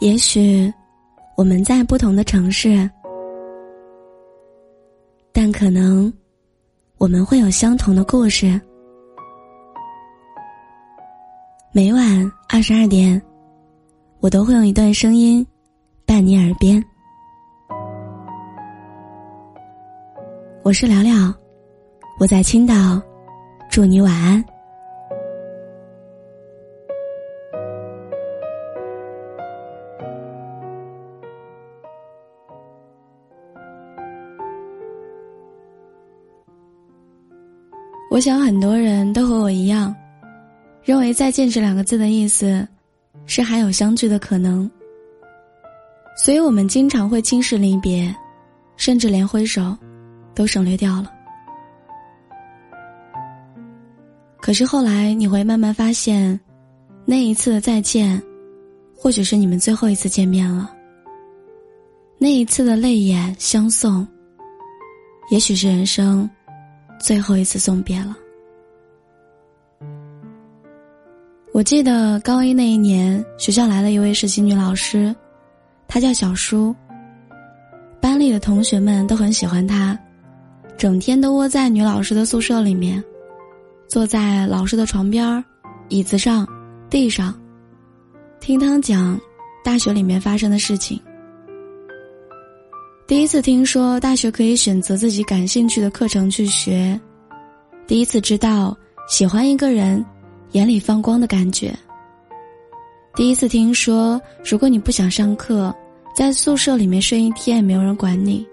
也许我们在不同的城市，但可能我们会有相同的故事。每晚二十二点，我都会用一段声音伴你耳边。我是聊聊，我在青岛，祝你晚安。我想很多人都和我一样，认为“再见”这两个字的意思是还有相聚的可能，所以我们经常会轻视离别，甚至连挥手都省略掉了。可是后来你会慢慢发现，那一次的再见，或许是你们最后一次见面了；那一次的泪眼相送，也许是人生。最后一次送别了。我记得高一那一年，学校来了一位实习女老师，她叫小舒。班里的同学们都很喜欢她，整天都窝在女老师的宿舍里面，坐在老师的床边椅子上、地上，听她讲大学里面发生的事情。第一次听说大学可以选择自己感兴趣的课程去学，第一次知道喜欢一个人眼里放光的感觉。第一次听说如果你不想上课，在宿舍里面睡一天也没有人管你。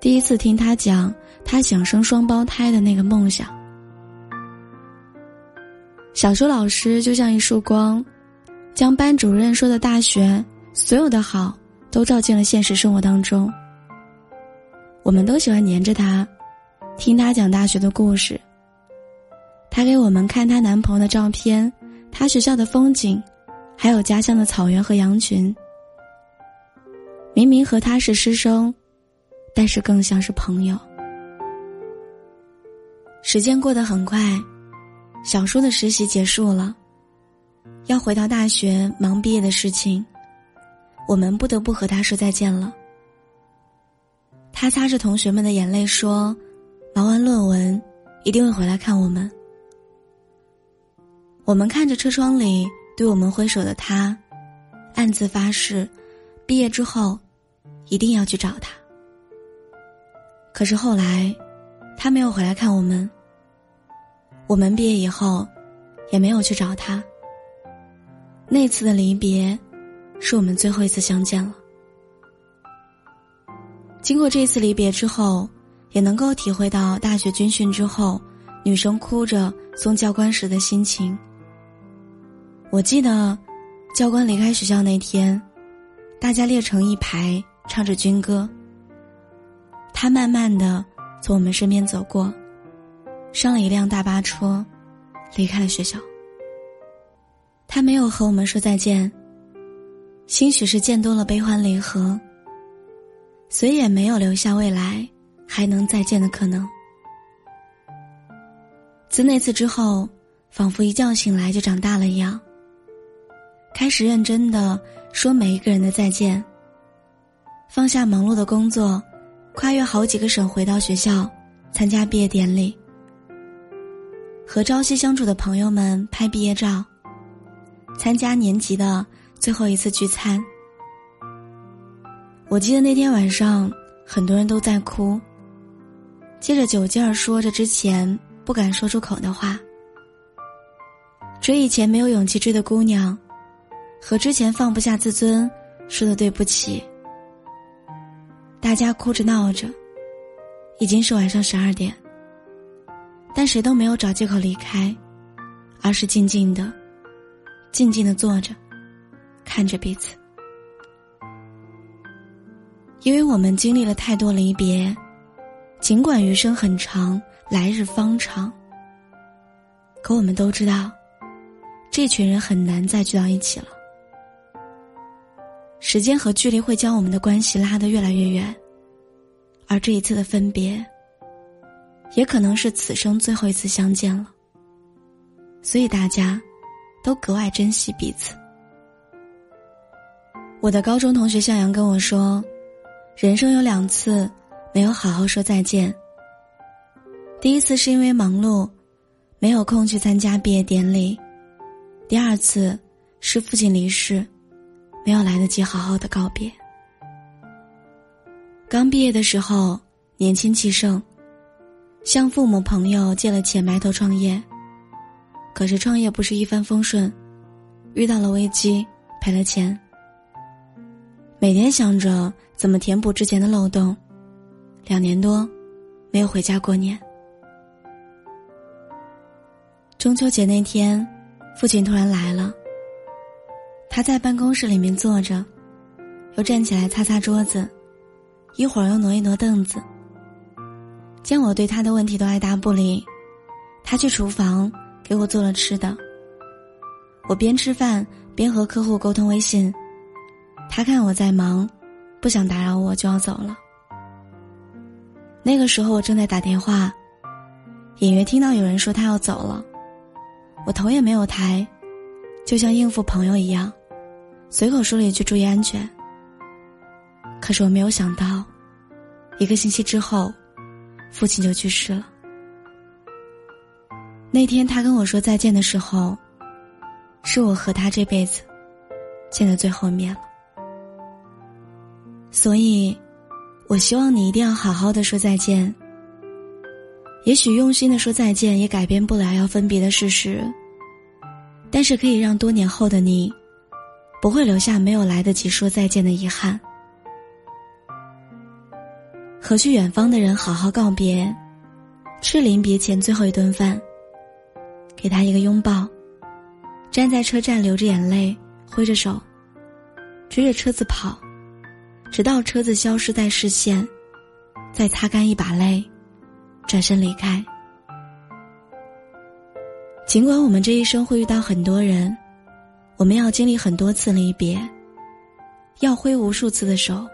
第一次听他讲他想生双胞胎的那个梦想。小学老师就像一束光，将班主任说的大学所有的好。都照进了现实生活当中。我们都喜欢黏着她，听她讲大学的故事。她给我们看她男朋友的照片，她学校的风景，还有家乡的草原和羊群。明明和他是师生，但是更像是朋友。时间过得很快，小叔的实习结束了，要回到大学忙毕业的事情。我们不得不和他说再见了。他擦着同学们的眼泪说：“忙完论文，一定会回来看我们。”我们看着车窗里对我们挥手的他，暗自发誓，毕业之后，一定要去找他。可是后来，他没有回来看我们。我们毕业以后，也没有去找他。那次的离别。是我们最后一次相见了。经过这次离别之后，也能够体会到大学军训之后，女生哭着送教官时的心情。我记得，教官离开学校那天，大家列成一排，唱着军歌。他慢慢的从我们身边走过，上了一辆大巴车，离开了学校。他没有和我们说再见。兴许是见多了悲欢离合，所以也没有留下未来还能再见的可能。自那次之后，仿佛一觉醒来就长大了一样，开始认真的说每一个人的再见。放下忙碌的工作，跨越好几个省回到学校参加毕业典礼，和朝夕相处的朋友们拍毕业照，参加年级的。最后一次聚餐，我记得那天晚上很多人都在哭，借着酒劲儿说着之前不敢说出口的话，追以前没有勇气追的姑娘，和之前放不下自尊说的对不起。大家哭着闹着，已经是晚上十二点，但谁都没有找借口离开，而是静静的、静静的坐着。看着彼此，因为我们经历了太多离别，尽管余生很长，来日方长，可我们都知道，这群人很难再聚到一起了。时间和距离会将我们的关系拉得越来越远，而这一次的分别，也可能是此生最后一次相见了。所以大家，都格外珍惜彼此。我的高中同学向阳跟我说，人生有两次没有好好说再见。第一次是因为忙碌，没有空去参加毕业典礼；第二次是父亲离世，没有来得及好好的告别。刚毕业的时候，年轻气盛，向父母朋友借了钱埋头创业。可是创业不是一帆风顺，遇到了危机，赔了钱。每天想着怎么填补之前的漏洞，两年多，没有回家过年。中秋节那天，父亲突然来了。他在办公室里面坐着，又站起来擦擦桌子，一会儿又挪一挪凳子。见我对他的问题都爱答不理，他去厨房给我做了吃的。我边吃饭边和客户沟通微信。他看我在忙，不想打扰我，就要走了。那个时候我正在打电话，隐约听到有人说他要走了，我头也没有抬，就像应付朋友一样，随口说了一句“注意安全”。可是我没有想到，一个星期之后，父亲就去世了。那天他跟我说再见的时候，是我和他这辈子见的最后面了。所以，我希望你一定要好好的说再见。也许用心的说再见也改变不了要分别的事实，但是可以让多年后的你，不会留下没有来得及说再见的遗憾。和去远方的人好好告别，吃临别前最后一顿饭，给他一个拥抱，站在车站流着眼泪，挥着手，追着车子跑。直到车子消失在视线，再擦干一把泪，转身离开。尽管我们这一生会遇到很多人，我们要经历很多次离别，要挥无数次的手，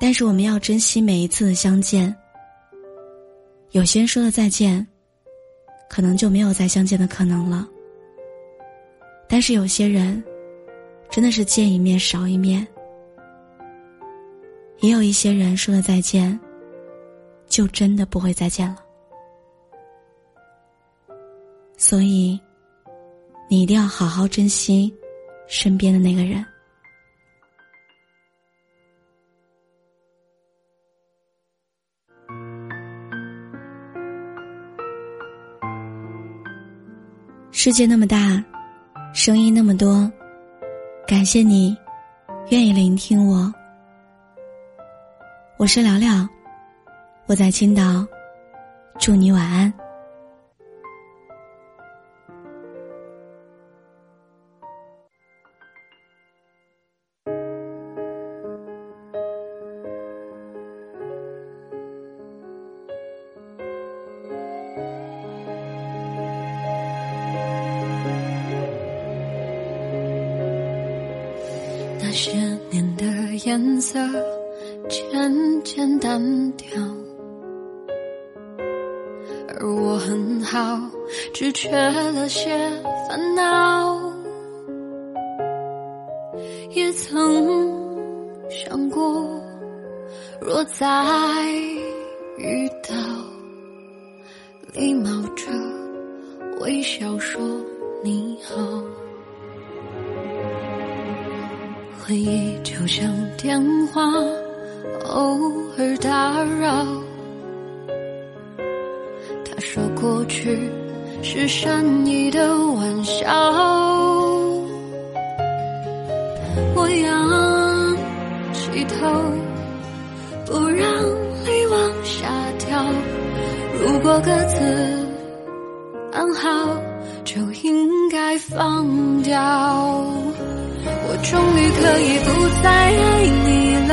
但是我们要珍惜每一次的相见。有些人说了再见，可能就没有再相见的可能了。但是有些人，真的是见一面少一面。也有一些人说了再见，就真的不会再见了。所以，你一定要好好珍惜身边的那个人。世界那么大，声音那么多，感谢你愿意聆听我。我是聊聊，我在青岛，祝你晚安。那些年的颜色。渐渐淡掉，而我很好，只缺了些烦恼。也曾想过，若再遇到，礼貌着微笑说你好。回忆就像电话。偶尔打扰，他说过去是善意的玩笑，我仰起头，不让泪往下掉。如果各自安好，就应该放掉。我终于可以不再爱你了。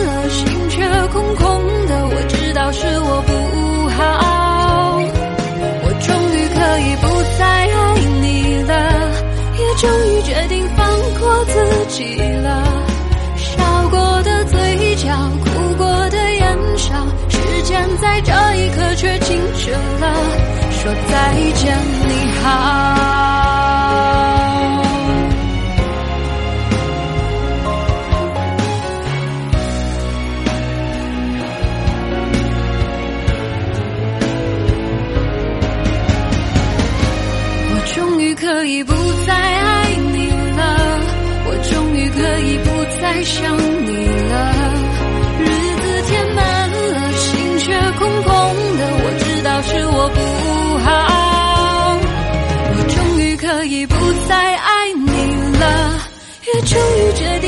起了。笑过的嘴角，哭过的眼角，时间在这一刻却静止了，说再见，你好。终于决定